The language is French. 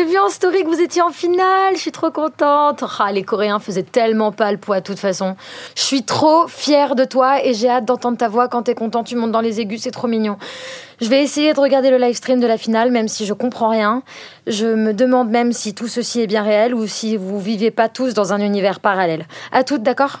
J'ai vu en story que vous étiez en finale, je suis trop contente. Ah, les Coréens faisaient tellement pas le poids de toute façon. Je suis trop fière de toi et j'ai hâte d'entendre ta voix quand t'es content, tu montes dans les aigus, c'est trop mignon. Je vais essayer de regarder le live stream de la finale, même si je comprends rien. Je me demande même si tout ceci est bien réel ou si vous vivez pas tous dans un univers parallèle. À toutes, d'accord?